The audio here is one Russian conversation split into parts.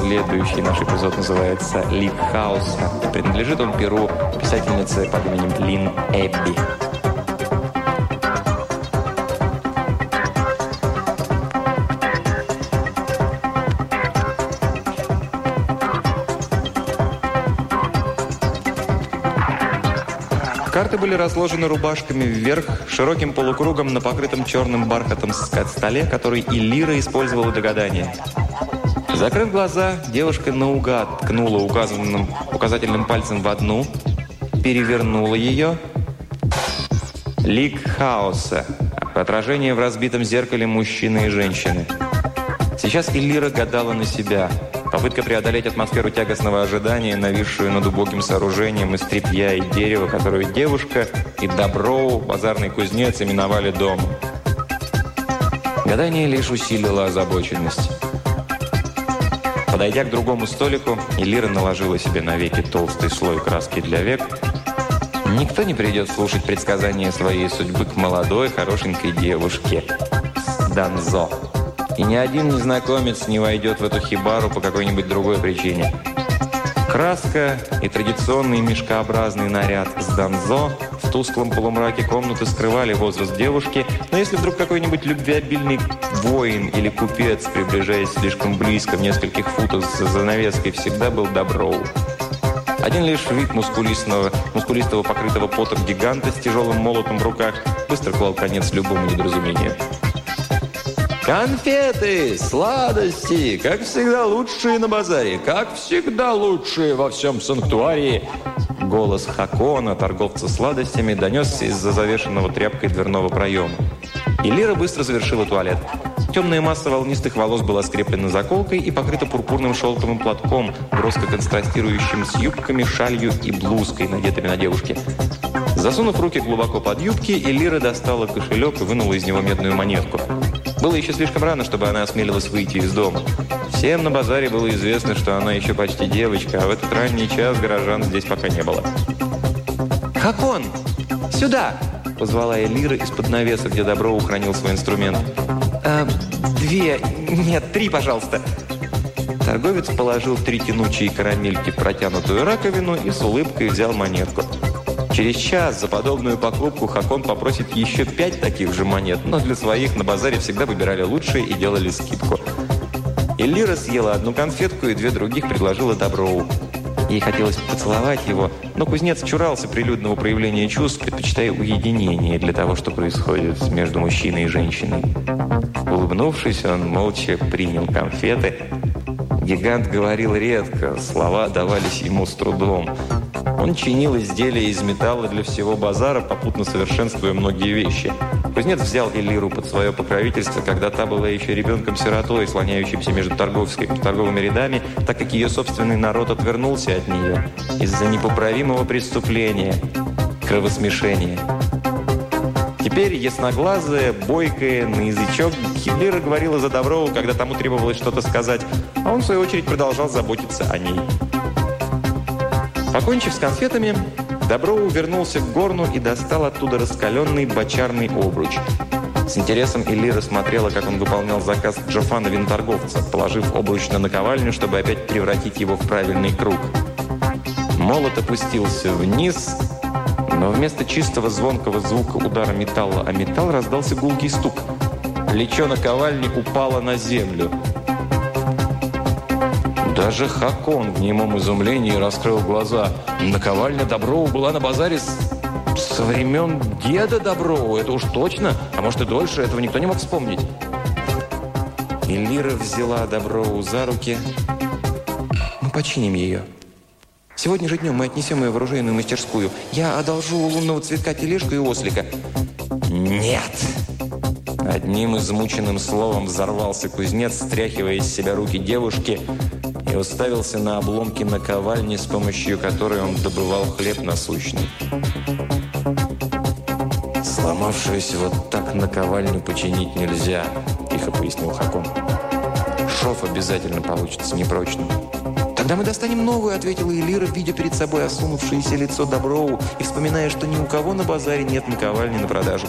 Следующий наш эпизод называется «Лик хаоса». И принадлежит он перу писательницы под именем Лин Эбби. Карты были разложены рубашками вверх, широким полукругом на покрытом черным бархатом столе, который и Лира использовала для гадания. Закрыв глаза, девушка наугад ткнула указанным, указательным пальцем в одну, перевернула ее. Лик хаоса. Отражение в разбитом зеркале мужчины и женщины. Сейчас Иллира гадала на себя – Попытка преодолеть атмосферу тягостного ожидания, нависшую над убогим сооружением из тряпья и дерева, которую девушка и Доброу, базарный кузнец, именовали дом. Гадание лишь усилило озабоченность. Подойдя к другому столику, Элира наложила себе на веки толстый слой краски для век. Никто не придет слушать предсказания своей судьбы к молодой, хорошенькой девушке. Данзо и ни один незнакомец не войдет в эту хибару по какой-нибудь другой причине. Краска и традиционный мешкообразный наряд с данзо тусклом полумраке комнаты скрывали возраст девушки, но если вдруг какой-нибудь любвеобильный воин или купец, приближаясь слишком близко в нескольких футов за занавеской, всегда был доброу. Один лишь вид мускулистого, мускулистого покрытого потом гиганта с тяжелым молотом в руках быстро клал конец любому недоразумению. Конфеты, сладости, как всегда лучшие на базаре, как всегда лучшие во всем санктуарии. Голос Хакона, торговца сладостями, донесся из-за завешенного тряпкой дверного проема. И Лира быстро завершила туалет. Темная масса волнистых волос была скреплена заколкой и покрыта пурпурным шелковым платком, броско контрастирующим с юбками, шалью и блузкой, надетыми на девушке. Засунув руки глубоко под юбки, Элира достала кошелек и вынула из него медную монетку. Было еще слишком рано, чтобы она осмелилась выйти из дома. Всем на базаре было известно, что она еще почти девочка, а в этот ранний час горожан здесь пока не было. «Хакон! Сюда!» – позвала Элира из-под навеса, где Добро ухранил свой инструмент. «Э, «Две, нет, три, пожалуйста!» Торговец положил три тянучие карамельки в протянутую раковину и с улыбкой взял монетку. Через час за подобную покупку Хакон попросит еще пять таких же монет, но для своих на базаре всегда выбирали лучшие и делали скидку. Эллира съела одну конфетку и две других предложила Доброу. Ей хотелось поцеловать его, но кузнец чурался прилюдного проявления чувств, предпочитая уединение для того, что происходит между мужчиной и женщиной. Улыбнувшись, он молча принял конфеты. Гигант говорил редко, слова давались ему с трудом. Он чинил изделия из металла для всего базара, попутно совершенствуя многие вещи. Кузнец взял Элиру под свое покровительство, когда та была еще ребенком-сиротой, слоняющимся между торговыми рядами, так как ее собственный народ отвернулся от нее из-за непоправимого преступления – кровосмешения. Теперь ясноглазая, бойкая, на язычок, Хиллера говорила за Доброву, когда тому требовалось что-то сказать, а он, в свою очередь, продолжал заботиться о ней. Покончив с конфетами, Доброу вернулся к горну и достал оттуда раскаленный бочарный обруч. С интересом Элира смотрела, как он выполнял заказ Джофана винторговца, положив обруч на наковальню, чтобы опять превратить его в правильный круг. Молот опустился вниз, но вместо чистого звонкого звука удара металла о металл раздался гулкий стук. Плечо наковальни упало на землю – даже Хакон в немом изумлении раскрыл глаза. Наковальня Доброву была на базаре с... со времен деда Доброву. Это уж точно. А может и дольше. Этого никто не мог вспомнить. И Лира взяла Доброву за руки. Мы починим ее. Сегодня же днем мы отнесем ее в оружейную мастерскую. Я одолжу у лунного цветка тележку и ослика. Нет! Одним измученным словом взорвался кузнец, стряхивая из себя руки девушки – и уставился на обломки наковальни, с помощью которой он добывал хлеб насущный. «Сломавшуюся вот так наковальню починить нельзя», – тихо пояснил Хакон. «Шов обязательно получится непрочным». «Тогда мы достанем новую», – ответила Элира, видя перед собой осунувшееся лицо Доброу и вспоминая, что ни у кого на базаре нет наковальни на продажу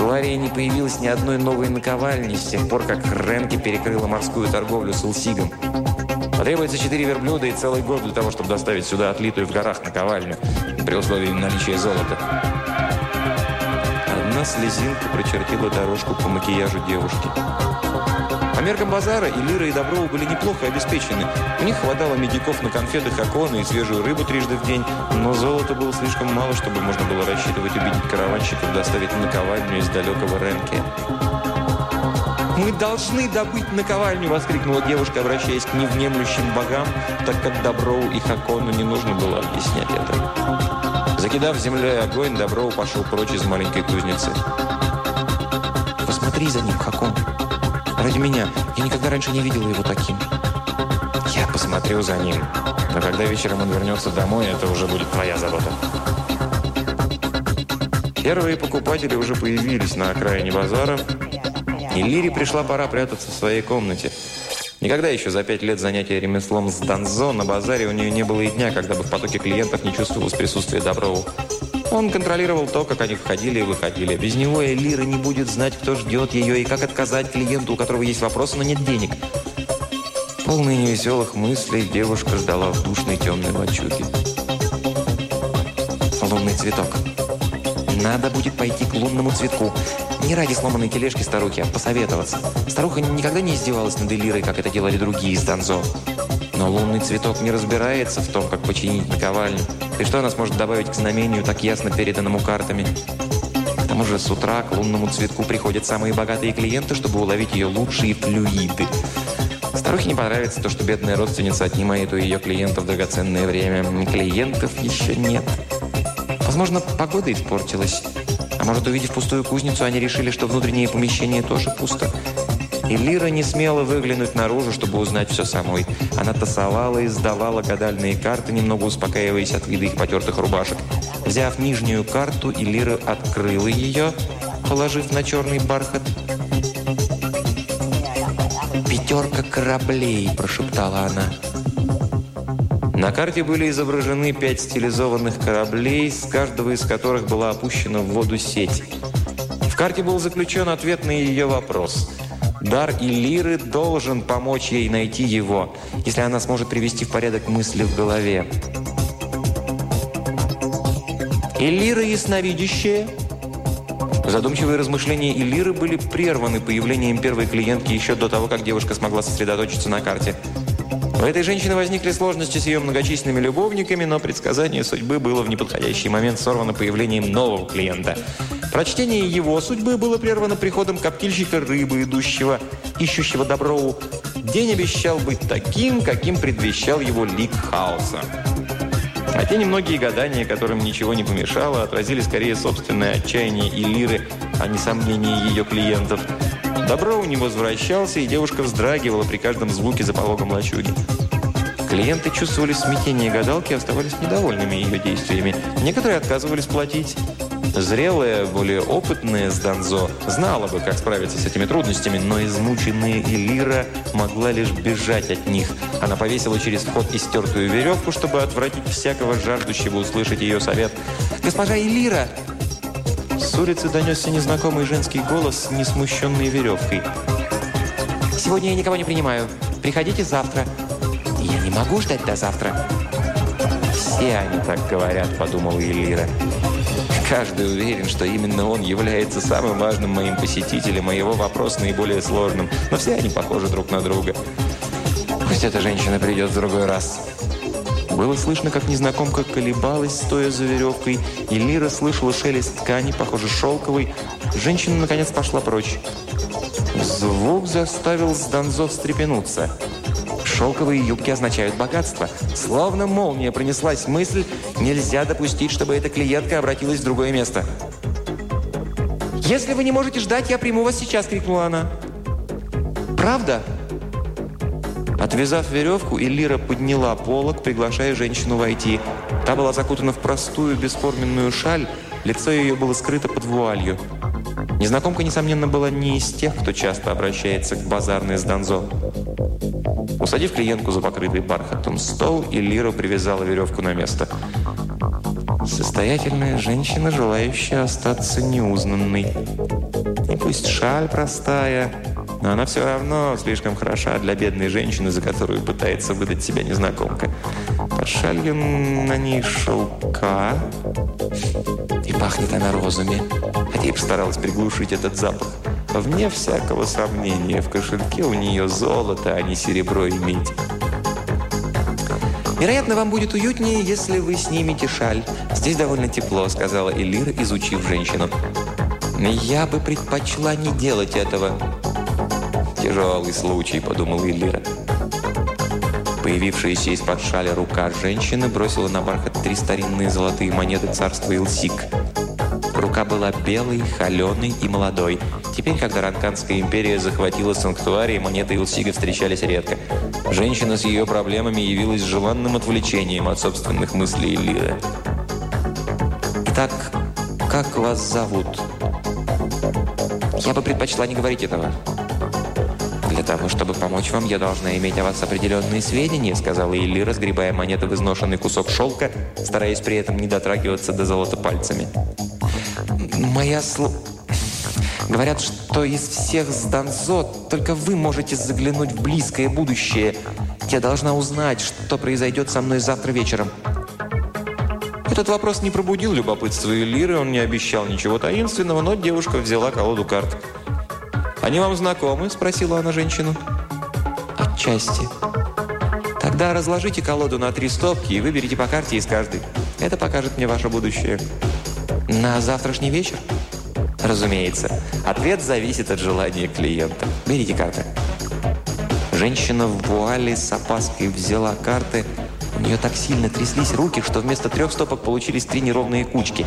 Анкварии не появилось ни одной новой наковальни с тех пор, как Ренки перекрыла морскую торговлю с Илсигом. Потребуется четыре верблюда и целый год для того, чтобы доставить сюда отлитую в горах наковальню, при условии наличия золота. Одна слезинка прочертила дорожку по макияжу девушки. По меркам базара и Лира, и Доброва были неплохо обеспечены. У них хватало медиков на конфеты, хаконы и свежую рыбу трижды в день, но золота было слишком мало, чтобы можно было рассчитывать убедить караванщиков доставить наковальню из далекого Ренке. «Мы должны добыть наковальню!» – воскликнула девушка, обращаясь к невнемлющим богам, так как Доброу и Хакону не нужно было объяснять это. Закидав землей огонь, Доброу пошел прочь из маленькой кузницы. «Посмотри за ним, Хакон!» Ради меня. Я никогда раньше не видела его таким. Я посмотрю за ним. Но когда вечером он вернется домой, это уже будет твоя забота. Первые покупатели уже появились на окраине базара, и Лире пришла пора прятаться в своей комнате. Никогда еще за пять лет занятия ремеслом с Донзо на базаре у нее не было и дня, когда бы в потоке клиентов не чувствовалось присутствие Доброва. Он контролировал то, как они входили и выходили. Без него Элира не будет знать, кто ждет ее и как отказать клиенту, у которого есть вопросы, но нет денег. Полный невеселых мыслей девушка ждала в душной темной лачуге. Лунный цветок. Надо будет пойти к лунному цветку. Не ради сломанной тележки старухи, а посоветоваться. Старуха никогда не издевалась над Элирой, как это делали другие из Донзо. Но лунный цветок не разбирается в том, как починить наковальню. И что она сможет добавить к знамению, так ясно переданному картами? К тому же с утра к лунному цветку приходят самые богатые клиенты, чтобы уловить ее лучшие флюиды. Старухе не понравится то, что бедная родственница отнимает у ее клиентов драгоценное время. Клиентов еще нет. Возможно, погода испортилась. А может, увидев пустую кузницу, они решили, что внутреннее помещение тоже пусто. И Лира не смела выглянуть наружу, чтобы узнать все самой. Она тасовала и сдавала гадальные карты, немного успокаиваясь от вида их потертых рубашек. Взяв нижнюю карту, Лира открыла ее, положив на черный бархат. «Пятерка кораблей», – прошептала она. На карте были изображены пять стилизованных кораблей, с каждого из которых была опущена в воду сеть. В карте был заключен ответ на ее вопрос – Дар Иллиры должен помочь ей найти его, если она сможет привести в порядок мысли в голове. Иллира ясновидящая. Задумчивые размышления Иллиры были прерваны появлением первой клиентки еще до того, как девушка смогла сосредоточиться на карте. У этой женщины возникли сложности с ее многочисленными любовниками, но предсказание судьбы было в неподходящий момент сорвано появлением нового клиента – Прочтение его судьбы было прервано приходом коптильщика рыбы, идущего, ищущего Доброу. День обещал быть таким, каким предвещал его лик хаоса. А те немногие гадания, которым ничего не помешало, отразили скорее собственное отчаяние и лиры, а не сомнения ее клиентов. Доброу не возвращался, и девушка вздрагивала при каждом звуке за пологом лачуги. Клиенты чувствовали смятение гадалки и оставались недовольными ее действиями. Некоторые отказывались платить. Зрелая, более опытная с Донзо знала бы, как справиться с этими трудностями, но измученная Элира могла лишь бежать от них. Она повесила через вход истертую веревку, чтобы отвратить всякого жаждущего услышать ее совет. «Госпожа Элира!» С улицы донесся незнакомый женский голос с несмущенной веревкой. «Сегодня я никого не принимаю. Приходите завтра». «Я не могу ждать до завтра». «Все они так говорят», — подумала Элира. Каждый уверен, что именно он является самым важным моим посетителем, а его вопрос наиболее сложным. Но все они похожи друг на друга. Пусть эта женщина придет в другой раз. Было слышно, как незнакомка колебалась, стоя за веревкой, и Лира слышала шелест ткани, похоже, шелковой. Женщина, наконец, пошла прочь. Звук заставил Сданзо встрепенуться. Шелковые юбки означают богатство. Словно молния пронеслась мысль, нельзя допустить, чтобы эта клиентка обратилась в другое место. «Если вы не можете ждать, я приму вас сейчас!» – крикнула она. «Правда?» Отвязав веревку, Элира подняла полок, приглашая женщину войти. Та была закутана в простую бесформенную шаль, лицо ее было скрыто под вуалью. Незнакомка, несомненно, была не из тех, кто часто обращается к базарной с Донзо. Усадив клиентку за покрытый бархатом стол, Элира привязала веревку на место. Состоятельная женщина, желающая остаться неузнанной. пусть шаль простая, но она все равно слишком хороша для бедной женщины, за которую пытается выдать себя незнакомка. Под шалью на ней шелка, и пахнет она розами. Хотя и постаралась приглушить этот запах. Вне всякого сомнения, в кошельке у нее золото, а не серебро и медь. «Вероятно, вам будет уютнее, если вы снимете шаль. Здесь довольно тепло», — сказала Элира, изучив женщину. «Я бы предпочла не делать этого». «Тяжелый случай», — подумала Элира. Появившаяся из-под шаля рука женщины бросила на бархат три старинные золотые монеты царства Илсик. Рука была белой, холеной и молодой. Теперь, когда Ранканская империя захватила санктуарий, монеты Илсига встречались редко. Женщина с ее проблемами явилась желанным отвлечением от собственных мыслей Лиры. «Итак, как вас зовут?» «Я бы предпочла не говорить этого». «Для того, чтобы помочь вам, я должна иметь о вас определенные сведения», сказала Илли, разгребая монеты в изношенный кусок шелка, стараясь при этом не дотрагиваться до золота пальцами. «Моя слу...» Говорят, что из всех с Донзо только вы можете заглянуть в близкое будущее. Я должна узнать, что произойдет со мной завтра вечером. Этот вопрос не пробудил любопытство Элиры, он не обещал ничего таинственного, но девушка взяла колоду карт. «Они вам знакомы?» – спросила она женщину. «Отчасти». «Тогда разложите колоду на три стопки и выберите по карте из каждой. Это покажет мне ваше будущее». «На завтрашний вечер?» Разумеется. Ответ зависит от желания клиента. Берите карты. Женщина в вуале с опаской взяла карты. У нее так сильно тряслись руки, что вместо трех стопок получились три неровные кучки.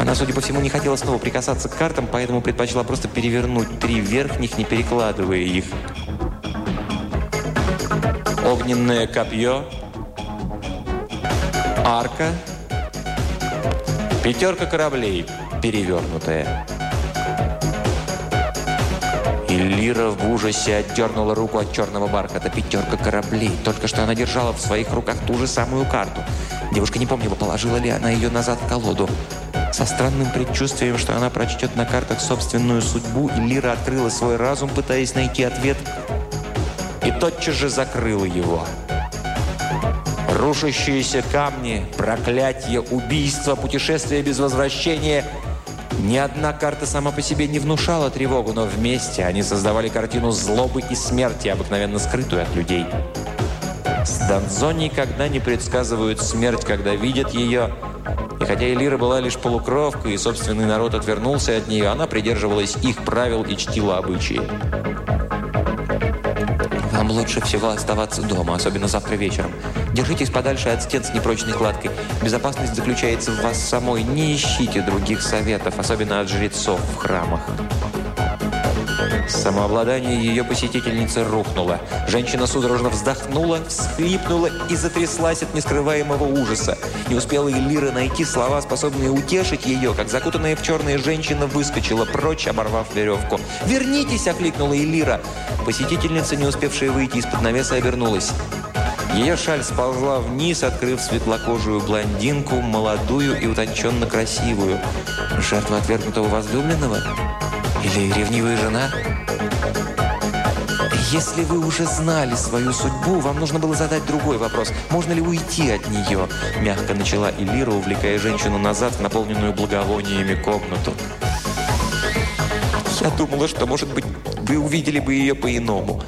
Она, судя по всему, не хотела снова прикасаться к картам, поэтому предпочла просто перевернуть три верхних, не перекладывая их. Огненное копье. Арка. Пятерка кораблей перевернутая. И Лира в ужасе отдернула руку от черного бархата. Пятерка кораблей. Только что она держала в своих руках ту же самую карту. Девушка не помнила, положила ли она ее назад в колоду. Со странным предчувствием, что она прочтет на картах собственную судьбу, Лира открыла свой разум, пытаясь найти ответ, и тотчас же закрыла его. Рушащиеся камни, проклятие, убийство, путешествие без возвращения – ни одна карта сама по себе не внушала тревогу, но вместе они создавали картину злобы и смерти, обыкновенно скрытую от людей. С Донзо никогда не предсказывают смерть, когда видят ее. И хотя Элира была лишь полукровкой, и собственный народ отвернулся от нее, она придерживалась их правил и чтила обычаи. Вам лучше всего оставаться дома, особенно завтра вечером. Держитесь подальше от стен с непрочной кладкой. Безопасность заключается в вас самой. Не ищите других советов, особенно от жрецов в храмах. Самообладание ее посетительницы рухнуло. Женщина судорожно вздохнула, всхлипнула и затряслась от нескрываемого ужаса. Не успела Элира найти слова, способные утешить ее, как закутанная в черные женщина выскочила прочь, оборвав веревку. «Вернитесь!» – окликнула Элира. Посетительница, не успевшая выйти из-под навеса, обернулась. Ее шаль сползла вниз, открыв светлокожую блондинку, молодую и утонченно красивую. Жертва отвергнутого возлюбленного? Или ревнивая жена? Если вы уже знали свою судьбу, вам нужно было задать другой вопрос. Можно ли уйти от нее? Мягко начала Элира, увлекая женщину назад в наполненную благовониями комнату. Я думала, что, может быть, вы увидели бы ее по-иному.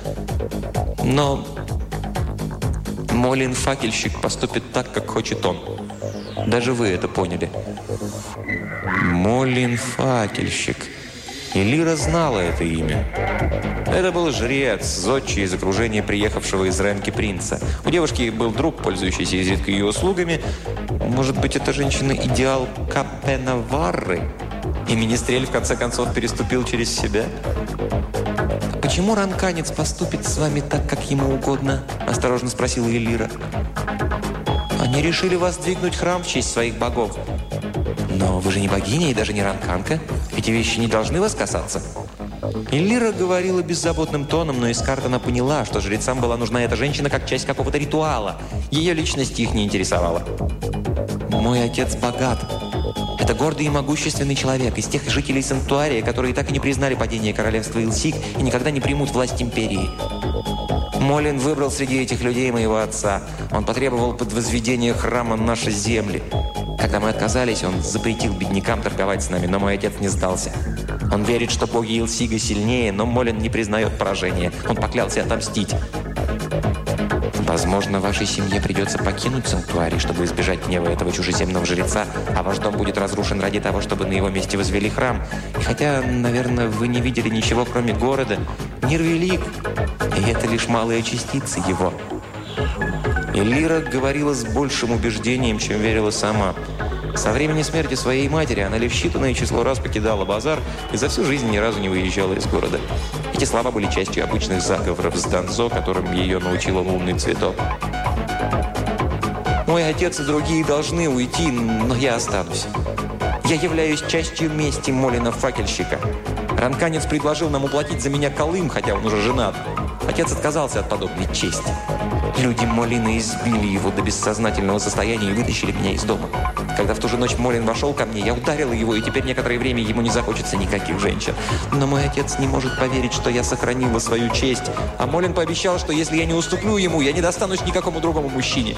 Но Молин-факельщик поступит так, как хочет он. Даже вы это поняли. Молин-факельщик. И Лира знала это имя. Это был жрец, зодчий из окружения приехавшего из Ренки принца. У девушки был друг, пользующийся изредка ее услугами. Может быть, эта женщина идеал Капенаварры? И Министрель в конце концов переступил через себя? «Почему ранканец поступит с вами так, как ему угодно?» – осторожно спросила Элира. «Они решили воздвигнуть храм в честь своих богов. Но вы же не богиня и даже не ранканка. Эти вещи не должны вас касаться». Элира говорила беззаботным тоном, но из карт она поняла, что жрецам была нужна эта женщина как часть какого-то ритуала. Ее личность их не интересовала. «Мой отец богат. Это гордый и могущественный человек из тех жителей Санктуария, которые так и не признали падение королевства Илсик и никогда не примут власть империи. Молин выбрал среди этих людей моего отца. Он потребовал под возведение храма нашей земли. Когда мы отказались, он запретил беднякам торговать с нами, но мой отец не сдался. Он верит, что боги Илсига сильнее, но Молин не признает поражения. Он поклялся отомстить. Возможно, вашей семье придется покинуть санктуарий, чтобы избежать гнева этого чужеземного жреца, а ваш дом будет разрушен ради того, чтобы на его месте возвели храм. И хотя, наверное, вы не видели ничего, кроме города, мир велик, и это лишь малая частица его. Элира говорила с большим убеждением, чем верила сама. Со времени смерти своей матери она лишь считанное число раз покидала базар и за всю жизнь ни разу не выезжала из города. Эти слова были частью обычных заговоров с Донзо, которым ее научила лунный цветок. «Мой отец и другие должны уйти, но я останусь. Я являюсь частью мести Молина-факельщика. Ранканец предложил нам уплатить за меня колым, хотя он уже женат. Отец отказался от подобной чести. Люди Молина избили его до бессознательного состояния и вытащили меня из дома. Когда в ту же ночь Молин вошел ко мне, я ударила его, и теперь некоторое время ему не захочется никаких женщин. Но мой отец не может поверить, что я сохранила свою честь. А Молин пообещал, что если я не уступлю ему, я не достанусь никакому другому мужчине.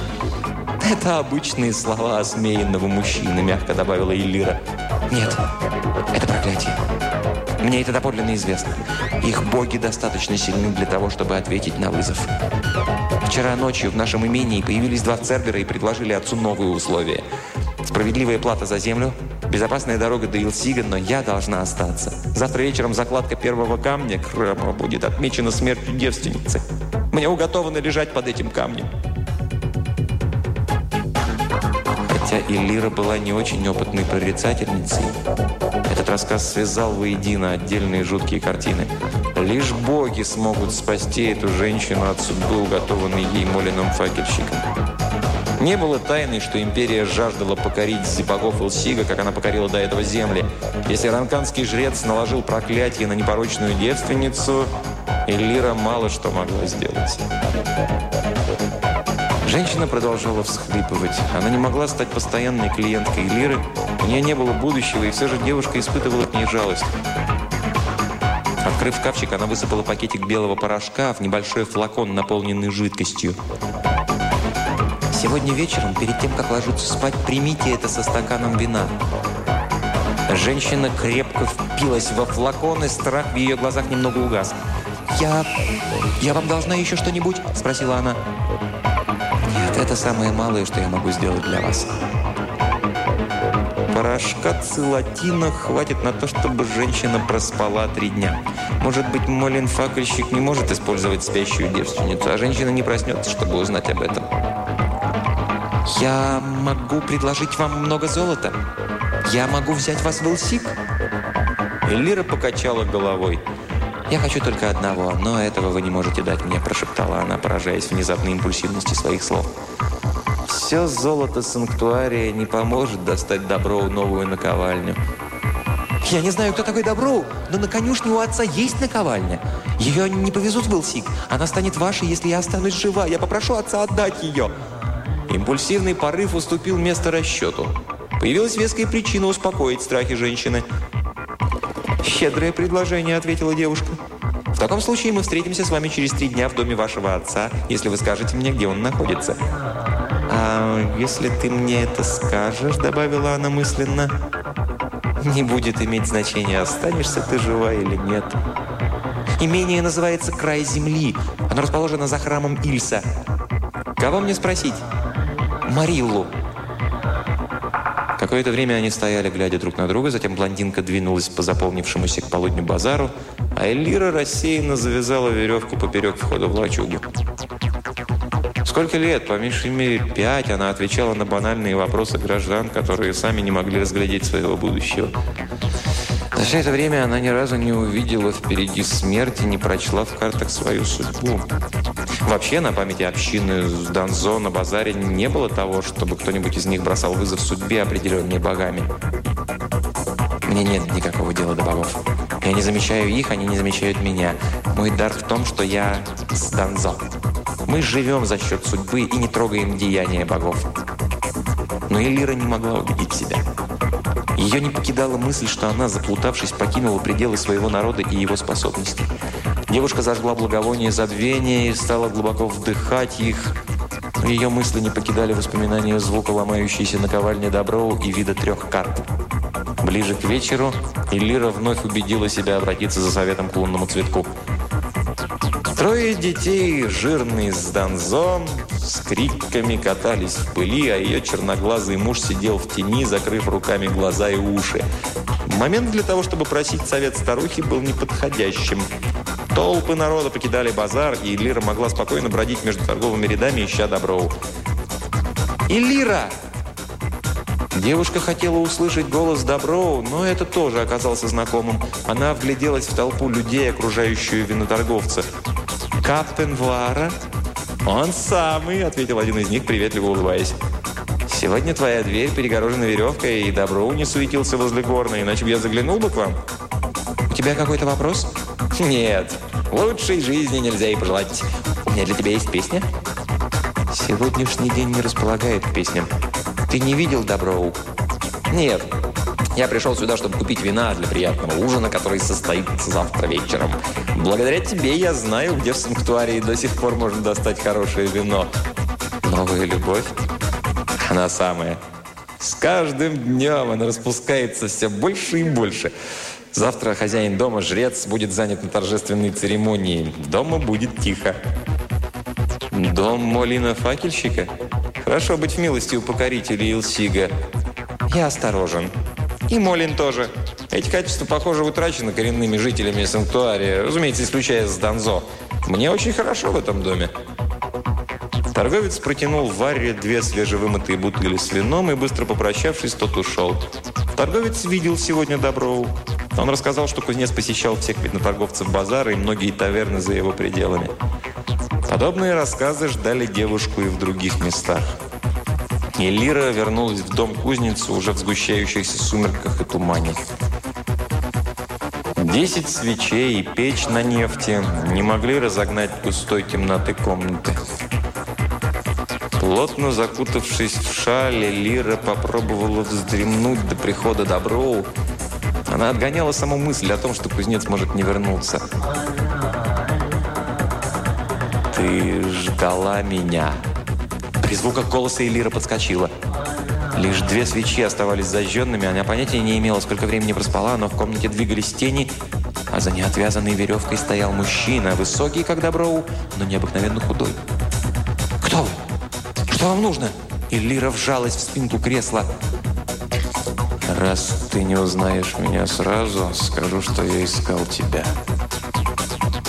«Это обычные слова осмеянного мужчины», – мягко добавила Элира. «Нет, это проклятие. Мне это доподлинно известно. Их боги достаточно сильны для того, чтобы ответить на вызов. Вчера ночью в нашем имении появились два цербера и предложили отцу новые условия. Справедливая плата за землю, безопасная дорога до Илсига, но я должна остаться. Завтра вечером закладка первого камня храма будет отмечена смертью девственницы. Мне уготовано лежать под этим камнем. Хотя Иллира была не очень опытной прорицательницей, рассказ связал воедино отдельные жуткие картины. Лишь боги смогут спасти эту женщину от судьбы, уготованной ей Молином факельщиком. Не было тайны, что империя жаждала покорить богов Илсига, как она покорила до этого земли. Если ранканский жрец наложил проклятие на непорочную девственницу, Элира мало что могла сделать. Женщина продолжала всхлипывать. Она не могла стать постоянной клиенткой Лиры. У нее не было будущего, и все же девушка испытывала к ней жалость. Открыв шкафчик, она высыпала пакетик белого порошка в небольшой флакон, наполненный жидкостью. «Сегодня вечером, перед тем, как ложиться спать, примите это со стаканом вина». Женщина крепко впилась во флакон, и страх в ее глазах немного угас. «Я... я вам должна еще что-нибудь?» – спросила она. Это самое малое, что я могу сделать для вас. Порошка цилатина хватит на то, чтобы женщина проспала три дня. Может быть, Молин-факельщик не может использовать спящую девственницу, а женщина не проснется, чтобы узнать об этом. Я могу предложить вам много золота. Я могу взять вас в Илсик. Элира покачала головой. «Я хочу только одного, но этого вы не можете дать мне», – прошептала она, поражаясь внезапной импульсивности своих слов. «Все золото санктуария не поможет достать Доброу новую наковальню». «Я не знаю, кто такой Доброу, но на конюшне у отца есть наковальня. Ее не повезут в Белсик. Она станет вашей, если я останусь жива. Я попрошу отца отдать ее». Импульсивный порыв уступил место расчету. Появилась веская причина успокоить страхи женщины – «Щедрое предложение», — ответила девушка. «В таком случае мы встретимся с вами через три дня в доме вашего отца, если вы скажете мне, где он находится». «А если ты мне это скажешь», — добавила она мысленно, «не будет иметь значения, останешься ты жива или нет». Имение называется «Край земли». Оно расположено за храмом Ильса. Кого мне спросить? Мариллу. Какое-то время они стояли, глядя друг на друга, затем блондинка двинулась по заполнившемуся к полудню базару, а Элира рассеянно завязала веревку поперек входа в лачугу. Сколько лет? По меньшей мере пять она отвечала на банальные вопросы граждан, которые сами не могли разглядеть своего будущего. За все это время она ни разу не увидела впереди смерти, не прочла в картах свою судьбу. Вообще, на памяти общины с Донзо на базаре не было того, чтобы кто-нибудь из них бросал вызов судьбе, определенной богами. Мне нет никакого дела до богов. Я не замечаю их, они не замечают меня. Мой дар в том, что я с Донзо. Мы живем за счет судьбы и не трогаем деяния богов. Но Элира не могла убедить себя. Ее не покидала мысль, что она, заплутавшись, покинула пределы своего народа и его способностей. Девушка зажгла благовоние забвения и стала глубоко вдыхать их. Ее мысли не покидали воспоминания звука ломающейся наковальни Доброу и вида трех карт. Ближе к вечеру Иллира вновь убедила себя обратиться за советом к лунному цветку. Трое детей, жирный с Донзо, с криками катались в пыли, а ее черноглазый муж сидел в тени, закрыв руками глаза и уши. Момент для того, чтобы просить совет старухи, был неподходящим. Толпы народа покидали базар, и Лира могла спокойно бродить между торговыми рядами, ища доброу. «Илира!» Девушка хотела услышать голос Доброу, но это тоже оказался знакомым. Она вгляделась в толпу людей, окружающую виноторговца. «Каптен Вара?» «Он самый», — ответил один из них, приветливо улыбаясь. «Сегодня твоя дверь перегорожена веревкой, и Доброу не суетился возле горна, иначе бы я заглянул бы к вам». «У тебя какой-то вопрос?» «Нет, лучшей жизни нельзя и пожелать. У меня для тебя есть песня?» «Сегодняшний день не располагает к песням. Ты не видел Доброу?» «Нет. Я пришел сюда, чтобы купить вина для приятного ужина, который состоится завтра вечером. Благодаря тебе я знаю, где в санктуарии до сих пор можно достать хорошее вино. Новая любовь? Она самая. С каждым днем она распускается все больше и больше. Завтра хозяин дома, жрец, будет занят на торжественной церемонии. Дома будет тихо. Дом Молина-факельщика? Хорошо быть в милости у покорителей Илсига. Я осторожен. И Молин тоже. Эти качества, похоже, утрачены коренными жителями санктуария, разумеется, исключая с Донзо. Мне очень хорошо в этом доме. Торговец протянул Варре две свежевымытые бутыли с вином и, быстро попрощавшись, тот ушел. Торговец видел сегодня Доброу. Он рассказал, что кузнец посещал всех виноторговцев базара и многие таверны за его пределами. Подобные рассказы ждали девушку и в других местах. И вернулась в дом кузницы уже в сгущающихся сумерках и тумане. Десять свечей и печь на нефти не могли разогнать густой темноты комнаты. Плотно закутавшись в шале, Лира попробовала вздремнуть до прихода Доброу. Она отгоняла саму мысль о том, что кузнец может не вернуться. «Ты ждала меня». При звуках голоса Элира подскочила. Лишь две свечи оставались зажженными, она понятия не имела, сколько времени проспала, но в комнате двигались тени, а за неотвязанной веревкой стоял мужчина, высокий, как Доброу, но необыкновенно худой. «Кто вы? Что вам нужно?» Элира вжалась в спинку кресла. «Раз ты не узнаешь меня сразу, скажу, что я искал тебя».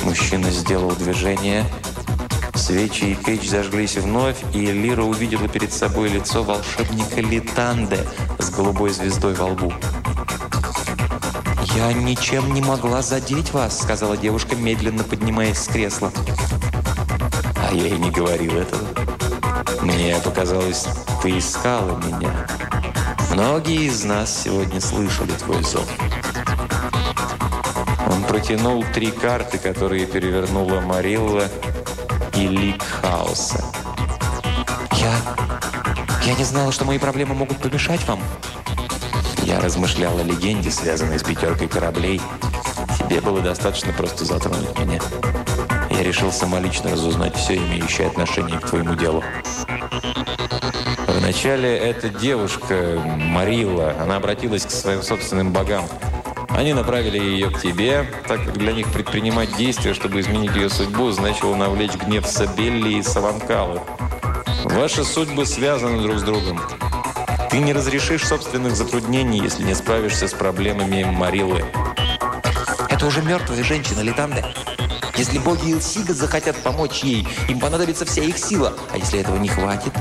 Мужчина сделал движение – Свечи и печь зажглись вновь, и Лира увидела перед собой лицо волшебника Литанде с голубой звездой во лбу. «Я ничем не могла задеть вас», — сказала девушка, медленно поднимаясь с кресла. «А я и не говорил этого. Мне показалось, ты искала меня. Многие из нас сегодня слышали твой зов». Он протянул три карты, которые перевернула Марилла, и лик хаоса. Я... Я не знала, что мои проблемы могут помешать вам. Я размышлял о легенде, связанной с пятеркой кораблей. Тебе было достаточно просто затронуть меня. Я решил самолично разузнать все, имеющее отношение к твоему делу. Вначале эта девушка, Марила, она обратилась к своим собственным богам – они направили ее к тебе, так как для них предпринимать действия, чтобы изменить ее судьбу, значило навлечь гнев Сабелли и Саванкалы. Ваши судьбы связаны друг с другом. Ты не разрешишь собственных затруднений, если не справишься с проблемами Марилы. Это уже мертвая женщина, Литанде. Если боги Илсига захотят помочь ей, им понадобится вся их сила. А если этого не хватит,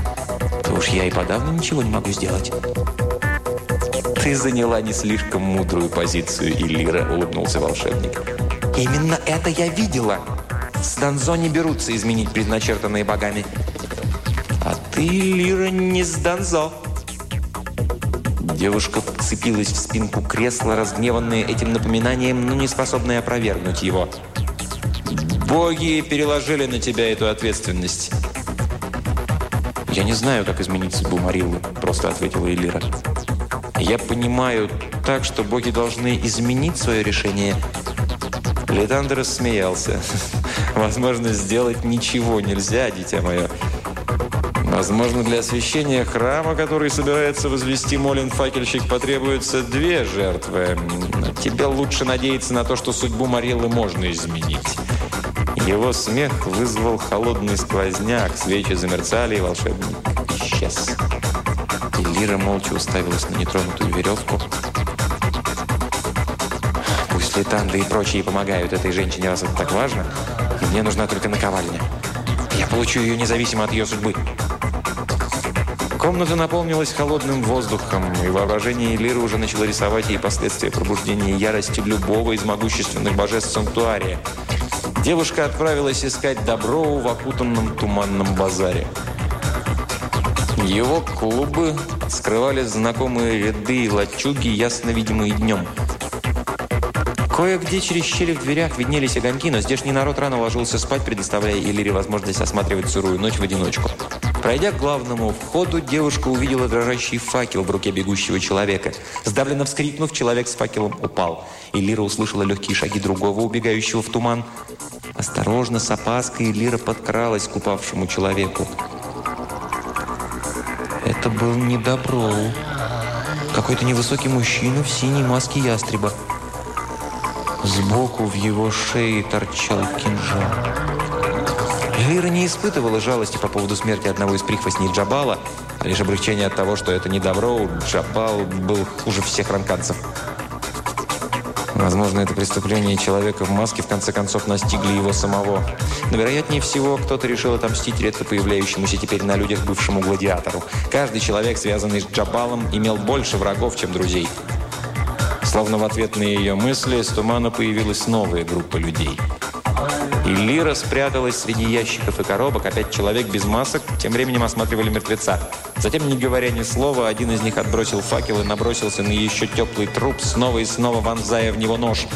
то уж я и подавно ничего не могу сделать. «Ты заняла не слишком мудрую позицию, Иллира», — улыбнулся волшебник. «Именно это я видела. С Донзо не берутся изменить предначертанные богами. А ты, Лира, не с Донзо». Девушка вцепилась в спинку кресла, разгневанная этим напоминанием, но не способная опровергнуть его. «Боги переложили на тебя эту ответственность». «Я не знаю, как изменить судьбу Мариллы», – просто ответила Элира. Я понимаю так, что боги должны изменить свое решение. Летандр рассмеялся. Возможно, сделать ничего нельзя, дитя мое. Возможно, для освящения храма, который собирается возвести Молин-факельщик, потребуется две жертвы. Тебе лучше надеяться на то, что судьбу Мариллы можно изменить. Его смех вызвал холодный сквозняк, свечи замерцали, и волшебник исчез. Лира молча уставилась на нетронутую веревку. Пусть Летанда и прочие помогают этой женщине, раз это так важно, мне нужна только наковальня. Я получу ее независимо от ее судьбы. Комната наполнилась холодным воздухом, и воображение Лиры уже начало рисовать ей последствия пробуждения ярости любого из могущественных божеств Санктуария. Девушка отправилась искать Доброу в окутанном туманном базаре. Его клубы скрывали знакомые ряды и лачуги, ясно видимые днем. Кое-где через щели в дверях виднелись огоньки, но здешний народ рано ложился спать, предоставляя Иллире возможность осматривать сырую ночь в одиночку. Пройдя к главному входу, девушка увидела дрожащий факел в руке бегущего человека. Сдавленно вскрикнув, человек с факелом упал. И Лира услышала легкие шаги другого, убегающего в туман. Осторожно, с опаской, Лира подкралась к упавшему человеку. Это был не Доброу. Какой-то невысокий мужчина в синей маске ястреба. Сбоку в его шее торчал кинжал. Лира не испытывала жалости по поводу смерти одного из прихвостней Джабала, а лишь облегчение от того, что это не добро, Джабал был хуже всех ранканцев. Возможно, это преступление человека в маске в конце концов настигли его самого. Но, вероятнее всего, кто-то решил отомстить редко появляющемуся теперь на людях бывшему гладиатору. Каждый человек, связанный с Джабалом, имел больше врагов, чем друзей. Словно в ответ на ее мысли, с тумана появилась новая группа людей – Лира спряталась среди ящиков и коробок, а пять человек без масок тем временем осматривали мертвеца. Затем, не говоря ни слова, один из них отбросил факел и набросился на еще теплый труп, снова и снова вонзая в него нож.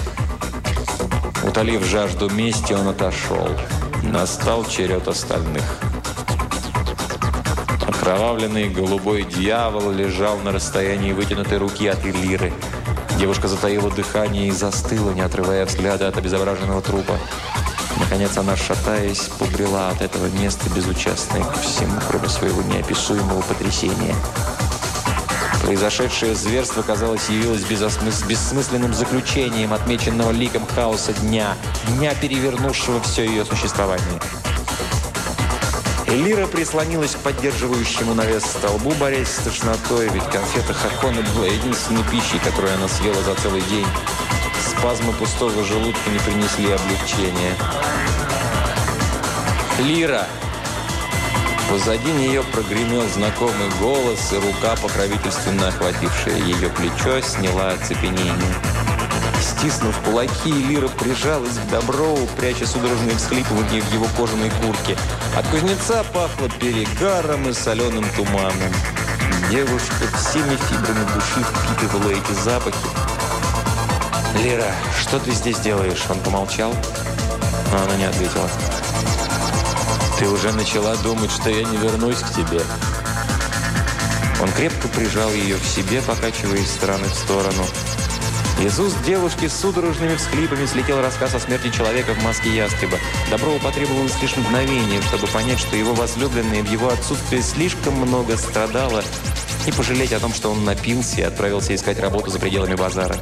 Утолив жажду мести, он отошел. Настал черед остальных. Окровавленный голубой дьявол лежал на расстоянии вытянутой руки от Элиры. Девушка затаила дыхание и застыла, не отрывая взгляда от обезображенного трупа. Наконец она, шатаясь, побрела от этого места, безучастной ко всему, кроме своего неописуемого потрясения. Произошедшее зверство, казалось, явилось бессмысленным заключением, отмеченного ликом хаоса дня, дня, перевернувшего все ее существование. Элира прислонилась к поддерживающему навес столбу, борясь с тошнотой, ведь конфета Хакона была единственной пищей, которую она съела за целый день. Спазмы пустого желудка не принесли облегчения. «Лира!» Позади нее прогремел знакомый голос, и рука, покровительственно охватившая ее плечо, сняла оцепенение. Стиснув кулаки, Лира прижалась к Доброву, пряча судорожные всхлипывания в его кожаной куртке. От кузнеца пахло перегаром и соленым туманом. Девушка всеми фибрами души впитывала эти запахи, «Лира, что ты здесь делаешь?» Он помолчал, но она не ответила. «Ты уже начала думать, что я не вернусь к тебе». Он крепко прижал ее к себе, покачивая из стороны в сторону. Из уст девушки с судорожными всхлипами слетел рассказ о смерти человека в маске ястреба. Доброву потребовалось лишь мгновение, чтобы понять, что его возлюбленная в его отсутствии слишком много страдала, и пожалеть о том, что он напился и отправился искать работу за пределами базара.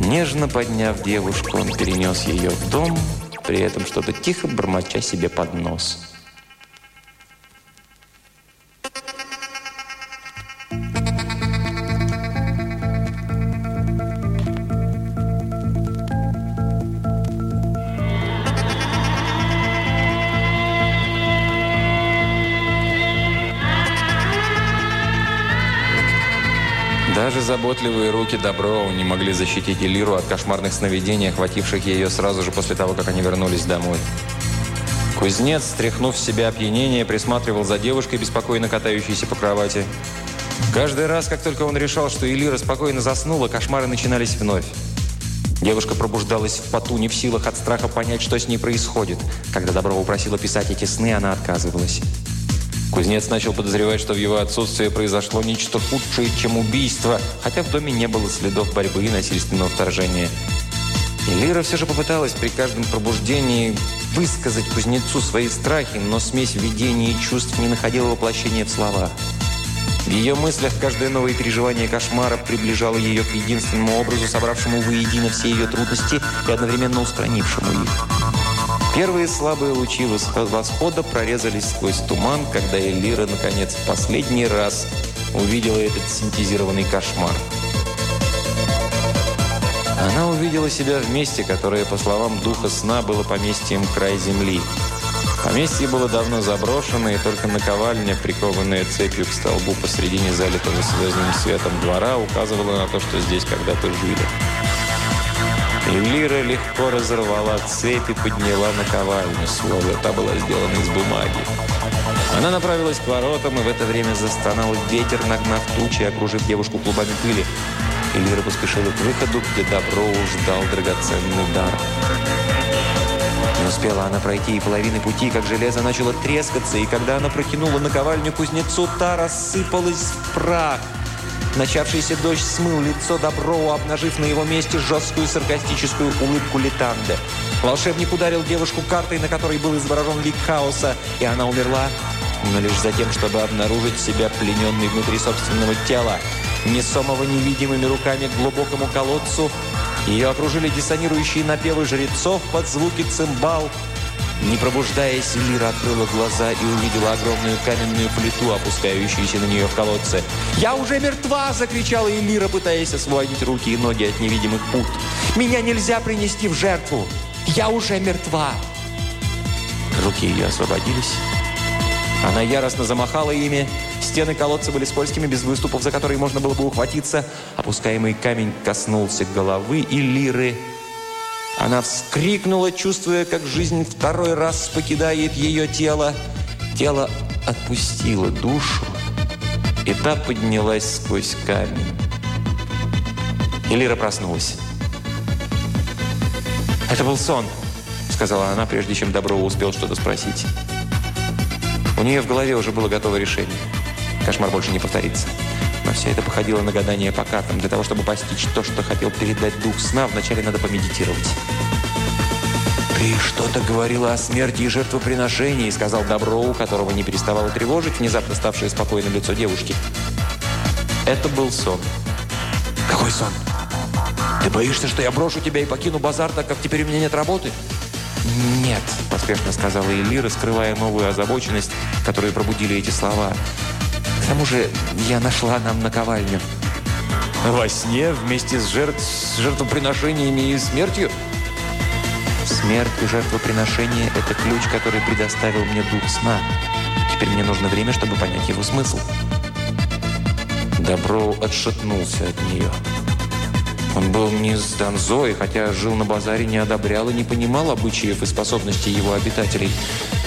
Нежно подняв девушку, он перенес ее в дом, при этом что-то тихо бормоча себе под нос. Заботливые руки Доброу не могли защитить Элиру от кошмарных сновидений, охвативших ее сразу же после того, как они вернулись домой. Кузнец, стряхнув с себя опьянение, присматривал за девушкой, беспокойно катающейся по кровати. Каждый раз, как только он решал, что Элира спокойно заснула, кошмары начинались вновь. Девушка пробуждалась в поту, не в силах от страха понять, что с ней происходит. Когда Доброва просила писать эти сны, она отказывалась. Кузнец начал подозревать, что в его отсутствие произошло нечто худшее, чем убийство, хотя в доме не было следов борьбы и насильственного вторжения. Лира все же попыталась при каждом пробуждении высказать кузнецу свои страхи, но смесь видений и чувств не находила воплощения в слова. В ее мыслях каждое новое переживание кошмара приближало ее к единственному образу, собравшему воедино все ее трудности и одновременно устранившему их. Первые слабые лучи восхода прорезались сквозь туман, когда Элира, наконец, в последний раз увидела этот синтезированный кошмар. Она увидела себя в месте, которое, по словам духа сна, было поместьем край земли. Поместье было давно заброшено, и только наковальня, прикованная цепью к столбу посредине залитого звездным светом двора, указывала на то, что здесь когда-то жили. И Лира легко разорвала цепь и подняла наковальню, словно та была сделана из бумаги. Она направилась к воротам, и в это время застонал ветер, нагнав тучи, окружив девушку клубами пыли. Эльвира поспешила к выходу, где Доброу ждал драгоценный дар. Не успела она пройти и половины пути, как железо начало трескаться, и когда она протянула наковальню кузнецу, та рассыпалась в прах. Начавшийся дождь смыл лицо Доброу, обнажив на его месте жесткую саркастическую улыбку Литанде. Волшебник ударил девушку картой, на которой был изображен лик хаоса, и она умерла, но лишь за тем, чтобы обнаружить себя плененной внутри собственного тела несомого невидимыми руками к глубокому колодцу. Ее окружили диссонирующие напевы жрецов под звуки цимбал. Не пробуждаясь, Лира открыла глаза и увидела огромную каменную плиту, опускающуюся на нее в колодце. «Я уже мертва!» – закричала Элира, пытаясь освободить руки и ноги от невидимых пут. «Меня нельзя принести в жертву! Я уже мертва!» Руки ее освободились. Она яростно замахала ими. Стены колодца были скользкими, без выступов, за которые можно было бы ухватиться. Опускаемый камень коснулся головы и лиры. Она вскрикнула, чувствуя, как жизнь второй раз покидает ее тело. Тело отпустило душу, и та поднялась сквозь камень. И Лира проснулась. «Это был сон», — сказала она, прежде чем Доброва успел что-то спросить. У нее в голове уже было готово решение. Кошмар больше не повторится. Все это походило на гадание по картам. Для того, чтобы постичь то, что хотел передать дух сна, вначале надо помедитировать. «Ты что-то говорила о смерти и жертвоприношении», сказал Доброу, которого не переставало тревожить внезапно ставшее спокойным лицо девушки. Это был сон. «Какой сон? Ты боишься, что я брошу тебя и покину базар, так как теперь у меня нет работы?» «Нет», – поспешно сказала Элира, скрывая новую озабоченность, которую пробудили эти слова. «К тому же я нашла нам наковальню». «Во сне вместе с, жертв, с жертвоприношениями и смертью?» «Смерть и жертвоприношение – это ключ, который предоставил мне дух сна. Теперь мне нужно время, чтобы понять его смысл». Добро отшатнулся от нее. Он был не с Донзой, хотя жил на базаре, не одобрял и не понимал обычаев и способностей его обитателей.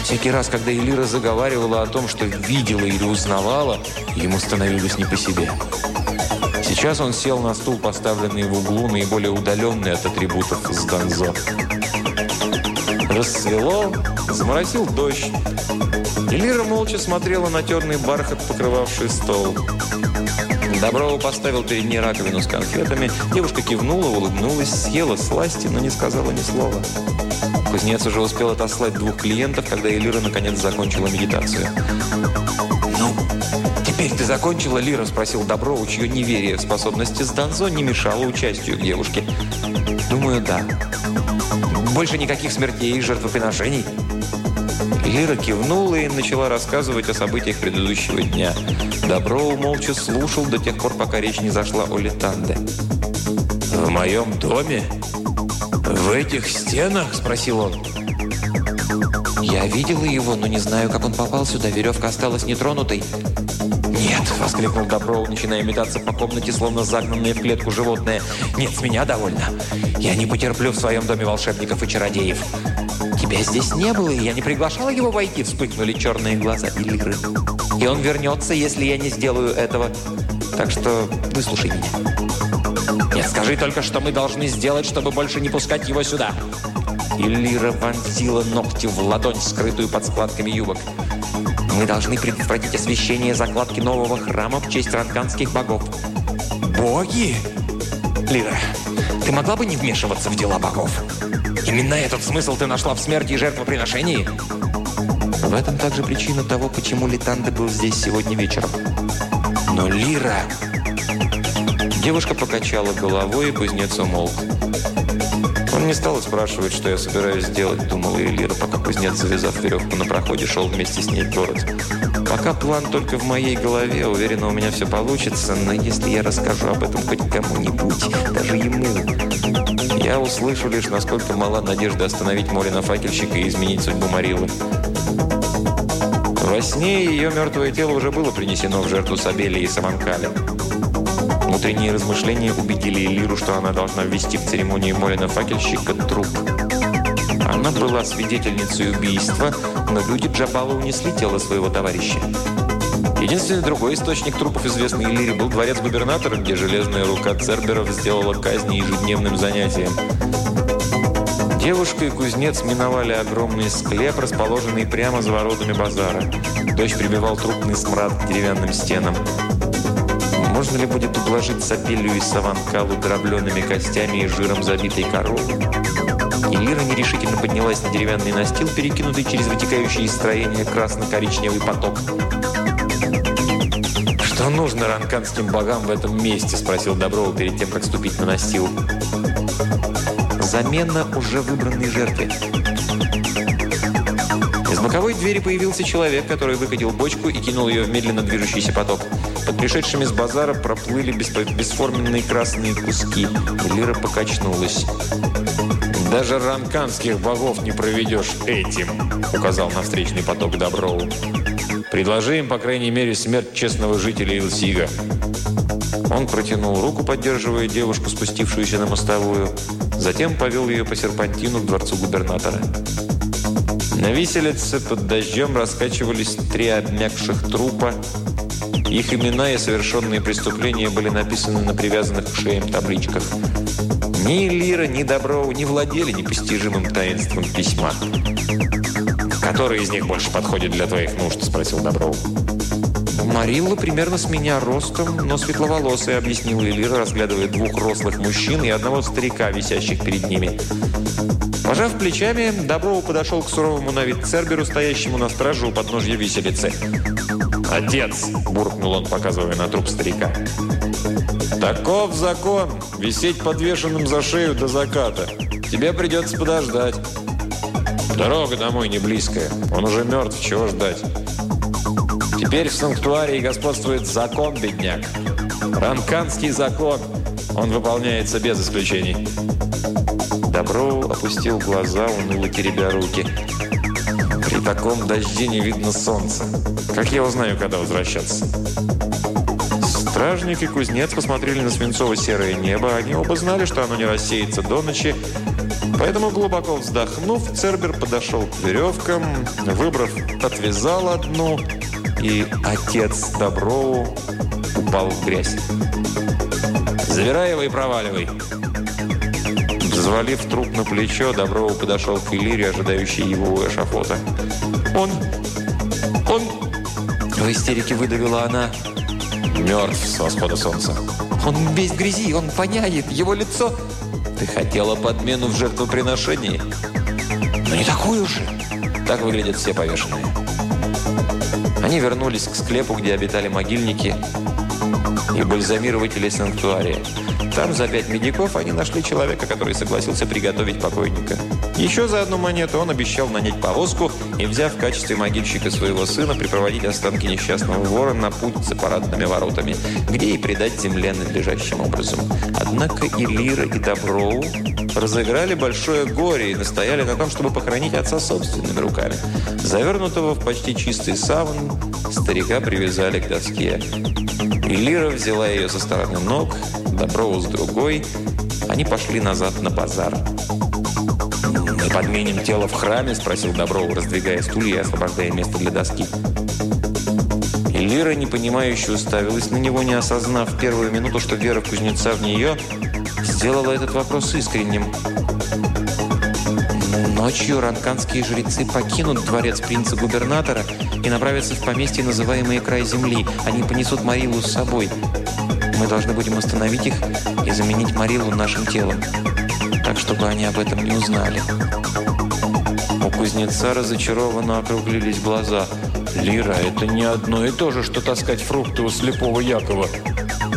Всякий раз, когда Элира заговаривала о том, что видела или узнавала, ему становилось не по себе. Сейчас он сел на стул, поставленный в углу, наиболее удаленный от атрибутов с Донзо. Рассвело, заморосил дождь. Элира молча смотрела на черный бархат, покрывавший стол. Доброва поставил перед ней раковину с конфетами. Девушка кивнула, улыбнулась, съела сласти, но не сказала ни слова. Кузнец уже успел отослать двух клиентов, когда Элира наконец закончила медитацию. «Ну, теперь ты закончила, Лира?» – спросил Доброву, чье неверие в способности с Донзо не мешало участию девушки. «Думаю, да. Больше никаких смертей и жертвоприношений?» Лира кивнула и начала рассказывать о событиях предыдущего дня. Доброу молча слушал до тех пор, пока речь не зашла о Литанде. «В моем доме? В этих стенах?» – спросил он. «Я видела его, но не знаю, как он попал сюда. Веревка осталась нетронутой». «Нет!» – воскликнул Доброу, начиная метаться по комнате, словно загнанное в клетку животное. «Нет, с меня довольно. Я не потерплю в своем доме волшебников и чародеев. «Тебя здесь не было, и я не приглашала его войти», вспыхнули черные глаза Иллиры. «И он вернется, если я не сделаю этого. Так что выслушай меня». «Нет, скажи только, что мы должны сделать, чтобы больше не пускать его сюда». Иллира вонзила ногти в ладонь, скрытую под складками юбок. Мы должны предотвратить освящение закладки нового храма в честь ранканских богов. Боги? Лира, ты могла бы не вмешиваться в дела богов? Именно этот смысл ты нашла в смерти и жертвоприношении? В этом также причина того, почему Литанде был здесь сегодня вечером. Но Лира... Девушка покачала головой, и кузнец умолк. Он не стал спрашивать, что я собираюсь сделать, думала Элира, пока кузнец, завязав веревку на проходе, шел вместе с ней в город. Пока план только в моей голове, уверена, у меня все получится, но если я расскажу об этом хоть кому-нибудь, даже ему, я услышу лишь, насколько мала надежда остановить Молина факельщика и изменить судьбу Марилы. Во сне ее мертвое тело уже было принесено в жертву Сабели и Саманкале. Внутренние размышления убедили Элиру, что она должна ввести в церемонию Молина факельщика труп. Она была свидетельницей убийства, но люди Джабала унесли тело своего товарища. Единственный другой источник трупов, известный Элире, был дворец губернатора, где железная рука Церберов сделала казни ежедневным занятием. Девушка и кузнец миновали огромный склеп, расположенный прямо за воротами базара. Дождь прибивал трупный смрад к деревянным стенам. Можно ли будет ублажить сапелью и саванкалу дробленными костями и жиром забитой коровы? И Лира нерешительно поднялась на деревянный настил, перекинутый через вытекающий из строения красно-коричневый поток. «Что нужно ранканским богам в этом месте?» – спросил Доброва перед тем, как ступить на настил. «Замена уже выбранной жертве». Из боковой двери появился человек, который выкатил бочку и кинул ее в медленно движущийся поток. Под пришедшими с базара проплыли бесформенные красные куски. Лира покачнулась. «Даже ранканских богов не проведешь этим», — указал на встречный поток Доброу. «Предложи им, по крайней мере, смерть честного жителя Илсига». Он протянул руку, поддерживая девушку, спустившуюся на мостовую. Затем повел ее по серпантину к дворцу губернатора. На виселице под дождем раскачивались три обмякших трупа, их имена и совершенные преступления были написаны на привязанных к шеям табличках. Ни Лира, ни Доброу не владели непостижимым таинством письма. «Который из них больше подходит для твоих нужд?» – спросил Доброу. «Марилла примерно с меня ростом, но светловолосая», – объяснила Элира, разглядывая двух рослых мужчин и одного старика, висящих перед ними. Пожав плечами, Доброу подошел к суровому на вид Церберу, стоящему на страже у подножья виселицы. «Отец!» – буркнул он, показывая на труп старика. «Таков закон! Висеть подвешенным за шею до заката. Тебе придется подождать». «Дорога домой не близкая. Он уже мертв, чего ждать?» «Теперь в санктуарии господствует закон, бедняк. Ранканский закон. Он выполняется без исключений». Доброу опустил глаза, уныло теребя руки. «При таком дожде не видно солнца. Как я узнаю, когда возвращаться?» Стражник и кузнец посмотрели на свинцово-серое небо. Они оба знали, что оно не рассеется до ночи. Поэтому, глубоко вздохнув, Цербер подошел к веревкам, выбрав, отвязал одну, и отец Доброу упал в грязь. «Забирай его и проваливай!» Взвалив труп на плечо, Доброу подошел к Элире, ожидающей его у эшафота. «Он... он...» В истерике выдавила она. «Мертв с восхода солнца». «Он весь в грязи, он воняет, его лицо...» «Ты хотела подмену в жертвоприношении?» «Но не такую же!» Так выглядят все повешенные. Они вернулись к склепу, где обитали могильники и бальзамирователи санктуария. Там за пять медиков они нашли человека, который согласился приготовить покойника. Еще за одну монету он обещал нанять повозку и, взяв в качестве могильщика своего сына, припроводить останки несчастного вора на путь за парадными воротами, где и предать земле надлежащим образом. Однако и Лира, и Доброу разыграли большое горе и настояли на том, чтобы похоронить отца собственными руками. Завернутого в почти чистый саван, старика привязали к доске. Лира взяла ее со стороны ног, Доброу с другой. Они пошли назад на базар. «Мы подменим тело в храме?» – спросил Доброу, раздвигая стулья и освобождая место для доски. И Лира, непонимающе, уставилась на него, не осознав в первую минуту, что вера кузнеца в нее сделала этот вопрос искренним. «Но Ночью ранканские жрецы покинут дворец принца-губернатора и направятся в поместье, называемое «Край земли». Они понесут Марилу с собой. Мы должны будем остановить их и заменить Марилу нашим телом, так, чтобы они об этом не узнали. У кузнеца разочарованно округлились глаза. «Лира, это не одно и то же, что таскать фрукты у слепого Якова.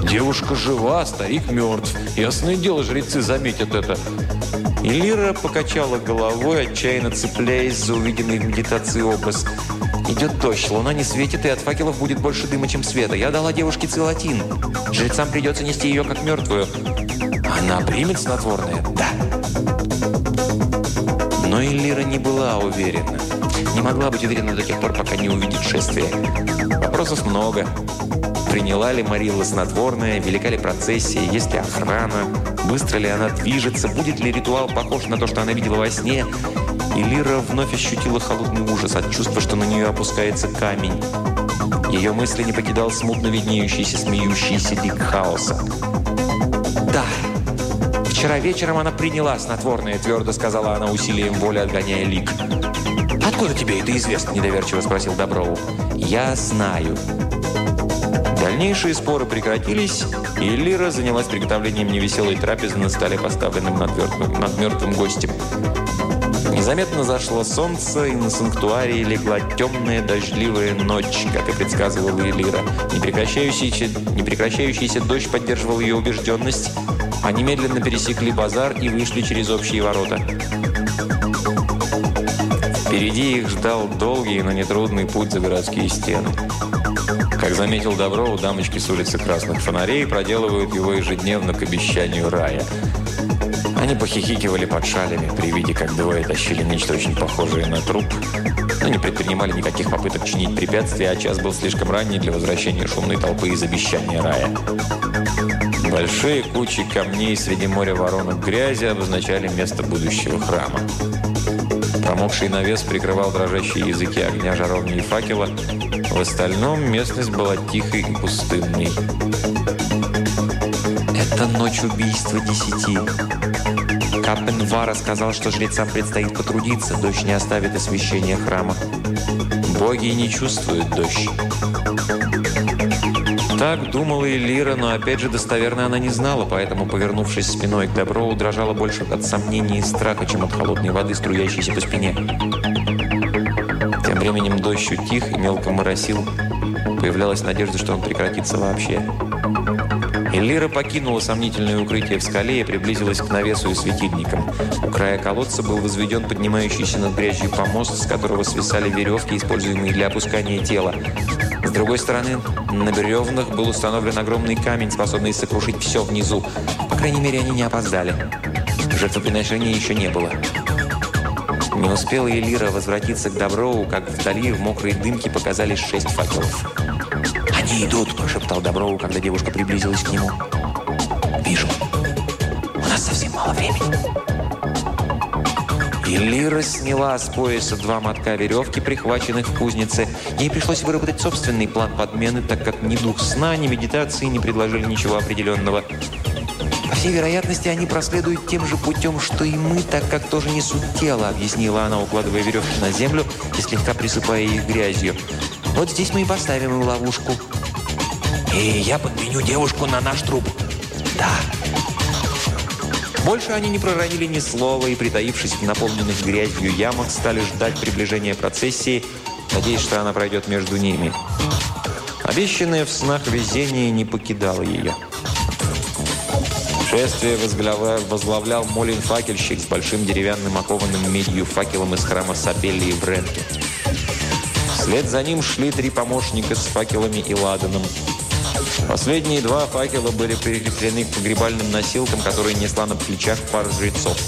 Девушка жива, старик мертв. Ясное дело, жрецы заметят это». И Лира покачала головой, отчаянно цепляясь за увиденный в медитации образ. «Идет дождь, луна не светит, и от факелов будет больше дыма, чем света. Я дала девушке целотин. Жрецам придется нести ее как мертвую». «Она примет снотворное?» «Да». Но Элира не была уверена. Не могла быть уверена до тех пор, пока не увидит шествие. Вопросов много. Приняла ли Марилла снотворное, велика ли процессия, есть ли охрана, быстро ли она движется, будет ли ритуал похож на то, что она видела во сне. И Лира вновь ощутила холодный ужас от чувства, что на нее опускается камень. Ее мысли не покидал смутно виднеющийся, смеющийся лик хаоса. «Да, вчера вечером она приняла снотворное», твердо сказала она усилием воли, отгоняя лик. «Откуда тебе это известно?» – недоверчиво спросил Доброву. «Я знаю». Дальнейшие споры прекратились, и Лира занялась приготовлением невеселой трапезы на столе, поставленном над мертвым, над мертвым гостем. Незаметно зашло солнце, и на санктуарии легла темная дождливая ночь, как и предсказывала Элира. Непрекращающийся, непрекращающийся дождь поддерживал ее убежденность. Они медленно пересекли базар и вышли через общие ворота. Впереди их ждал долгий, но нетрудный путь за городские стены. Как заметил Доброву, дамочки с улицы Красных Фонарей проделывают его ежедневно к обещанию рая. Они похихикивали под шалями при виде, как двое тащили нечто очень похожее на труп, но не предпринимали никаких попыток чинить препятствия, а час был слишком ранний для возвращения шумной толпы из обещания рая. Большие кучи камней среди моря воронок грязи обозначали место будущего храма. Промокший навес прикрывал дрожащие языки огня жаровни и факела. В остальном местность была тихой и пустынной. Это ночь убийства десяти. Капенвара сказал, что жрецам предстоит потрудиться, дождь не оставит освещения храма. Боги не чувствуют дождь. Так думала и Лира, но опять же достоверно она не знала, поэтому, повернувшись спиной к Доброу, дрожала больше от сомнений и страха, чем от холодной воды, струящейся по спине. Тем временем дождь утих и мелко моросил. Появлялась надежда, что он прекратится вообще. Элира покинула сомнительное укрытие в скале и приблизилась к навесу и светильникам. У края колодца был возведен поднимающийся над грязью помост, с которого свисали веревки, используемые для опускания тела. С другой стороны, на бревнах был установлен огромный камень, способный сокрушить все внизу. По крайней мере, они не опоздали. Жертвоприношения еще не было. Не успела Элира возвратиться к Доброву, как вдали в мокрой дымке показались шесть факелов. «Они идут!» – прошептал Доброву, когда девушка приблизилась к нему. «Вижу. У нас совсем мало времени». И Лира сняла с пояса два мотка веревки, прихваченных в кузнице. Ей пришлось выработать собственный план подмены, так как ни дух сна, ни медитации не предложили ничего определенного. «По всей вероятности, они проследуют тем же путем, что и мы, так как тоже несут тело», объяснила она, укладывая веревки на землю и слегка присыпая их грязью. «Вот здесь мы и поставим им ловушку». «И я подменю девушку на наш труп». «Да». Больше они не проронили ни слова и, притаившись в наполненных грязью ямах, стали ждать приближения процессии, надеясь, что она пройдет между ними. Обещанное в снах везение не покидало ее. Шествие возглавлял Молин-факельщик с большим деревянным окованным медью факелом из храма Сабелли в Ренке. Вслед за ним шли три помощника с факелами и ладаном. Последние два факела были прикреплены к погребальным носилкам, которые несла на плечах пара жрецов.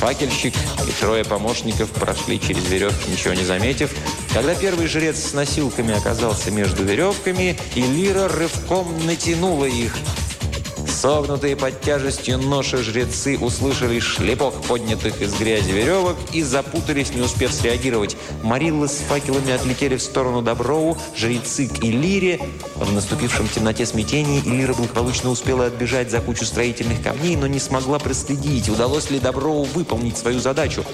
Факельщик и трое помощников прошли через веревки, ничего не заметив. Когда первый жрец с носилками оказался между веревками, и Лира рывком натянула их. Согнутые под тяжестью ноши жрецы услышали шлепок поднятых из грязи веревок и запутались, не успев среагировать. Марилла с факелами отлетели в сторону Доброу, жрецы к Иллире. В наступившем темноте смятении Иллира благополучно успела отбежать за кучу строительных камней, но не смогла проследить, удалось ли Доброу выполнить свою задачу.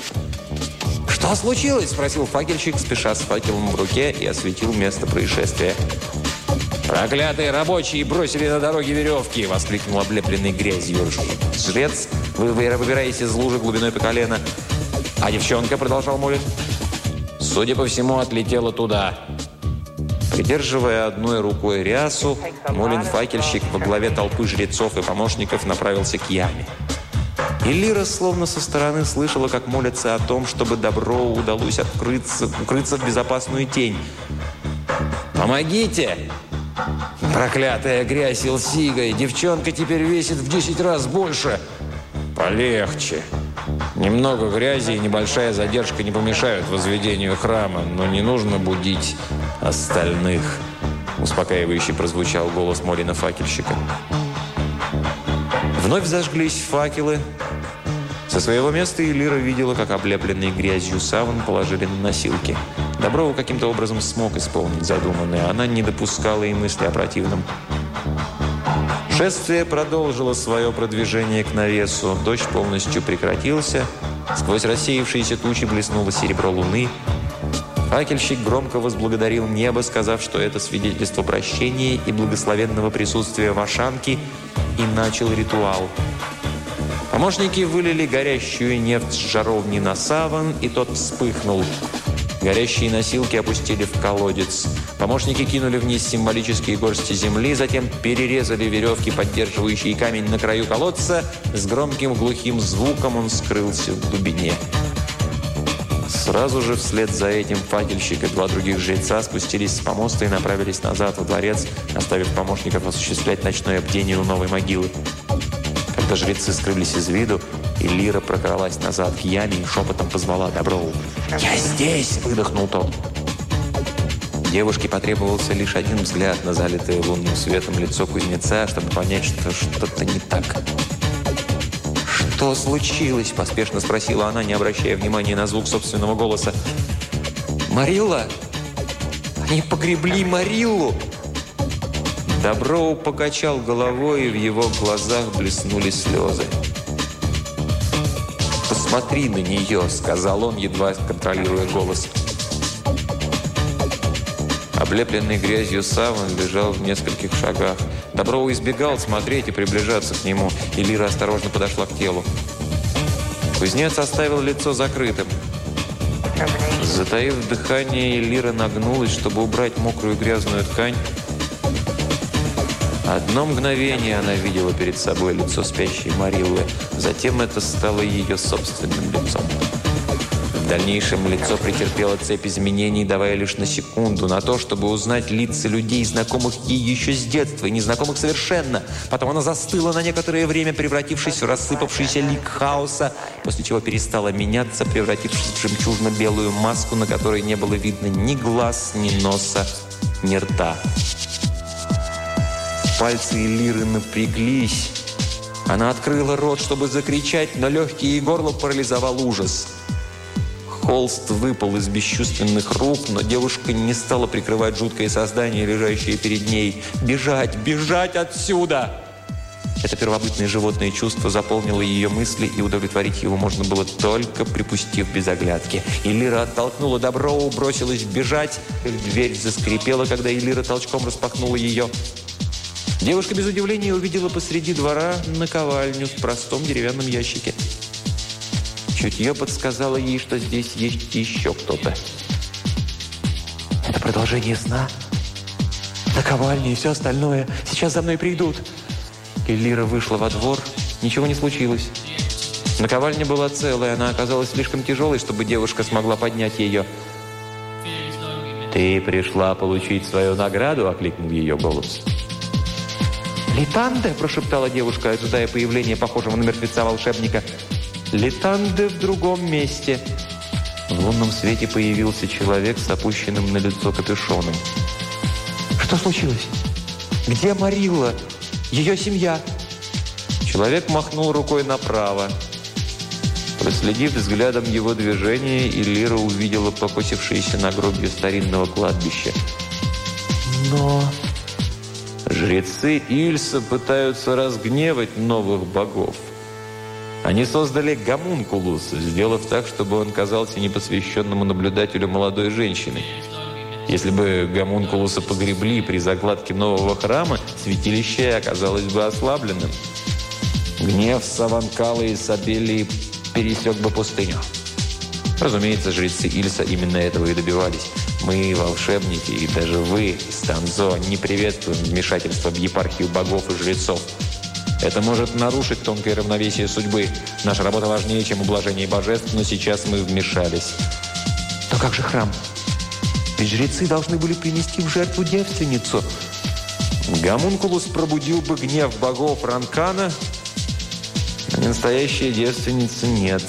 «Что случилось?» – спросил факельщик, спеша с факелом в руке и осветил место происшествия. «Проклятые рабочие бросили на дороге веревки!» – воскликнул облепленный грязью жрец, вы выбираетесь из лужи глубиной по колено. «А девчонка?» – продолжал Молин. «Судя по всему, отлетела туда». Придерживая одной рукой рясу, Молин-факельщик во главе толпы жрецов и помощников направился к яме. И словно со стороны слышала, как молятся о том, чтобы добро удалось открыться, укрыться в безопасную тень. «Помогите!» Проклятая грязь Илсига, девчонка теперь весит в 10 раз больше. Полегче. Немного грязи и небольшая задержка не помешают возведению храма, но не нужно будить остальных. Успокаивающий прозвучал голос Молина факельщика. Вновь зажглись факелы. Со своего места Элира видела, как облепленный грязью саван положили на носилки. Доброва каким-то образом смог исполнить задуманное. Она не допускала и мысли о противном. Шествие продолжило свое продвижение к навесу. Дождь полностью прекратился. Сквозь рассеявшиеся тучи блеснуло серебро луны. Факельщик громко возблагодарил небо, сказав, что это свидетельство прощения и благословенного присутствия Вашанки, и начал ритуал. Помощники вылили горящую нефть с жаровни на саван, и тот вспыхнул – Горящие носилки опустили в колодец. Помощники кинули вниз символические горсти земли, затем перерезали веревки, поддерживающие камень на краю колодца. С громким глухим звуком он скрылся в глубине. Сразу же вслед за этим факельщик и два других жреца спустились с помоста и направились назад во дворец, оставив помощников осуществлять ночное бдение у новой могилы. Когда жрецы скрылись из виду, и Лира прокралась назад к яме и шепотом позвала Доброву. «Я здесь!» – выдохнул тот. Девушке потребовался лишь один взгляд на залитое лунным светом лицо кузнеца, чтобы понять, что что-то не так. «Что случилось?» – поспешно спросила она, не обращая внимания на звук собственного голоса. «Марилла? Они погребли Мариллу!» Доброу покачал головой, и в его глазах блеснули слезы. «Посмотри на нее», — сказал он, едва контролируя голос. Облепленный грязью саван лежал в нескольких шагах. Доброу избегал смотреть и приближаться к нему, и Лира осторожно подошла к телу. Кузнец оставил лицо закрытым. Затаив дыхание, Лира нагнулась, чтобы убрать мокрую грязную ткань, Одно мгновение она видела перед собой лицо спящей Мариллы. Затем это стало ее собственным лицом. В дальнейшем лицо претерпело цепь изменений, давая лишь на секунду, на то, чтобы узнать лица людей, знакомых ей еще с детства и незнакомых совершенно. Потом она застыла на некоторое время, превратившись в рассыпавшийся лик хаоса, после чего перестала меняться, превратившись в жемчужно-белую маску, на которой не было видно ни глаз, ни носа, ни рта. Пальцы Лиры напряглись. Она открыла рот, чтобы закричать, но легкие и горло парализовал ужас. Холст выпал из бесчувственных рук, но девушка не стала прикрывать жуткое создание, лежащее перед ней. «Бежать! Бежать отсюда!» Это первобытное животное чувство заполнило ее мысли, и удовлетворить его можно было только припустив без оглядки. Илира оттолкнула Доброу, бросилась бежать. Дверь заскрипела, когда Илира толчком распахнула ее. Девушка без удивления увидела посреди двора наковальню в простом деревянном ящике. Чутье подсказало ей, что здесь есть еще кто-то. Это продолжение сна? Наковальня и все остальное. Сейчас за мной придут. Келлира вышла во двор. Ничего не случилось. Наковальня была целая. Она оказалась слишком тяжелой, чтобы девушка смогла поднять ее. «Ты пришла получить свою награду?» – окликнул ее голос. «Да». «Литанде!» – прошептала девушка, ожидая появления похожего на мертвеца волшебника. «Литанде в другом месте!» В лунном свете появился человек с опущенным на лицо капюшоном. «Что случилось? Где Марилла? Ее семья?» Человек махнул рукой направо. Проследив взглядом его движение, Иллира увидела покосившееся нагробье старинного кладбища. Но... Жрецы Ильса пытаются разгневать новых богов. Они создали гомункулус, сделав так, чтобы он казался непосвященному наблюдателю молодой женщины. Если бы гомункулуса погребли при закладке нового храма, святилище оказалось бы ослабленным. Гнев Саванкала и Сабелии пересек бы пустыню. Разумеется, жрецы Ильса именно этого и добивались. Мы, волшебники, и даже вы, Станзо, не приветствуем вмешательство в епархию богов и жрецов. Это может нарушить тонкое равновесие судьбы. Наша работа важнее, чем ублажение божеств, но сейчас мы вмешались. Но как же храм? Ведь жрецы должны были принести в жертву девственницу. Гомункулус пробудил бы гнев богов Ранкана, а настоящей девственницы нет.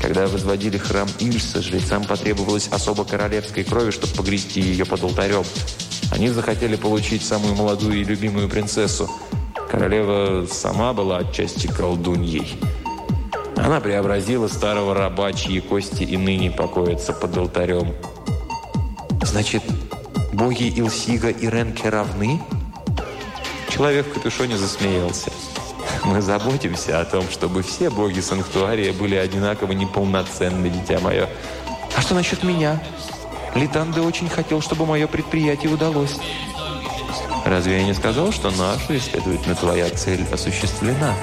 Когда возводили храм Ильса, жрецам потребовалось особо королевской крови, чтобы погрести ее под алтарем. Они захотели получить самую молодую и любимую принцессу. Королева сама была отчасти колдуньей. Она преобразила старого раба, чьи кости и ныне покоятся под алтарем. Значит, боги Илсига и Ренке равны? Человек в капюшоне засмеялся. Мы заботимся о том, чтобы все боги Санктуария были одинаково неполноценны, дитя мое. А что насчет меня? Литанде очень хотел, чтобы мое предприятие удалось. Разве я не сказал, что наша, и, следовательно, твоя цель осуществлена?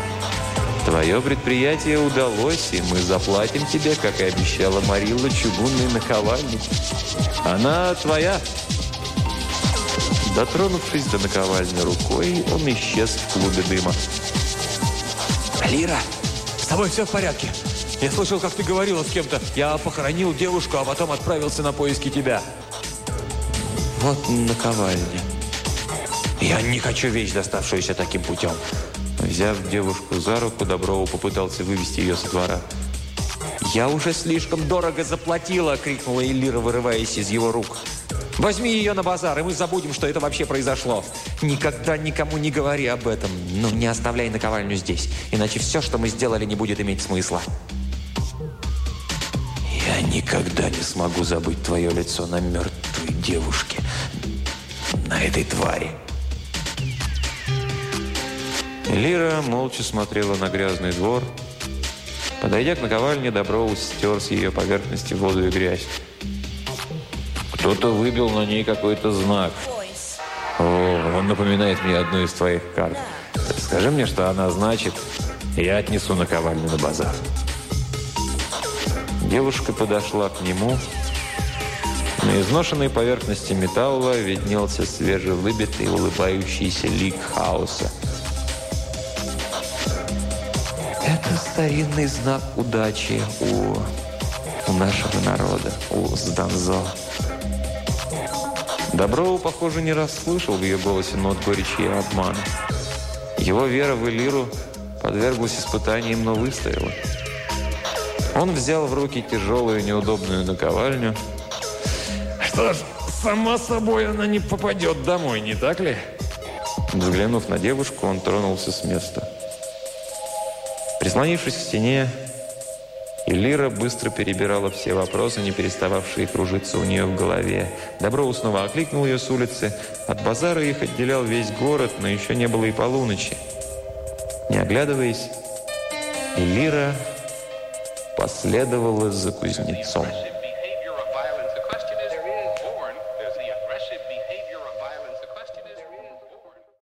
Твое предприятие удалось, и мы заплатим тебе, как и обещала Марилла, чугунный наковальник. Она твоя. Дотронувшись до наковальни рукой, он исчез в клубе дыма. «Лира, с тобой все в порядке? Я слышал, как ты говорила с кем-то. Я похоронил девушку, а потом отправился на поиски тебя». «Вот наковальня. Я не хочу вещь, доставшуюся таким путем». Взяв девушку за руку, Доброва попытался вывести ее со двора. «Я уже слишком дорого заплатила!» – крикнула Элира, вырываясь из его рук. «Возьми ее на базар, и мы забудем, что это вообще произошло. Никогда никому не говори об этом. Но не оставляй наковальню здесь, иначе все, что мы сделали, не будет иметь смысла». «Я никогда не смогу забыть твое лицо на мертвой девушке, на этой твари». Лира молча смотрела на грязный двор. Подойдя к наковальне, Доброус стер с ее поверхности воду и грязь. Кто-то выбил на ней какой-то знак. О, он напоминает мне одну из твоих карт. Скажи мне, что она значит, я отнесу наковальню на базар. Девушка подошла к нему. На изношенной поверхности металла виднелся свежевыбитый улыбающийся лик хаоса. Это старинный знак удачи у, у нашего народа, у Сданзо. Доброу, похоже, не раз слышал в ее голосе нот горечи и обмана. Его вера в Элиру подверглась испытаниям, но выстояла. Он взял в руки тяжелую неудобную наковальню. «Что ж, сама собой она не попадет домой, не так ли?» Взглянув на девушку, он тронулся с места. Прислонившись к стене, Элира быстро перебирала все вопросы, не перестававшие кружиться у нее в голове. Добро снова окликнул ее с улицы. От базара их отделял весь город, но еще не было и полуночи. Не оглядываясь, Элира последовала за кузнецом.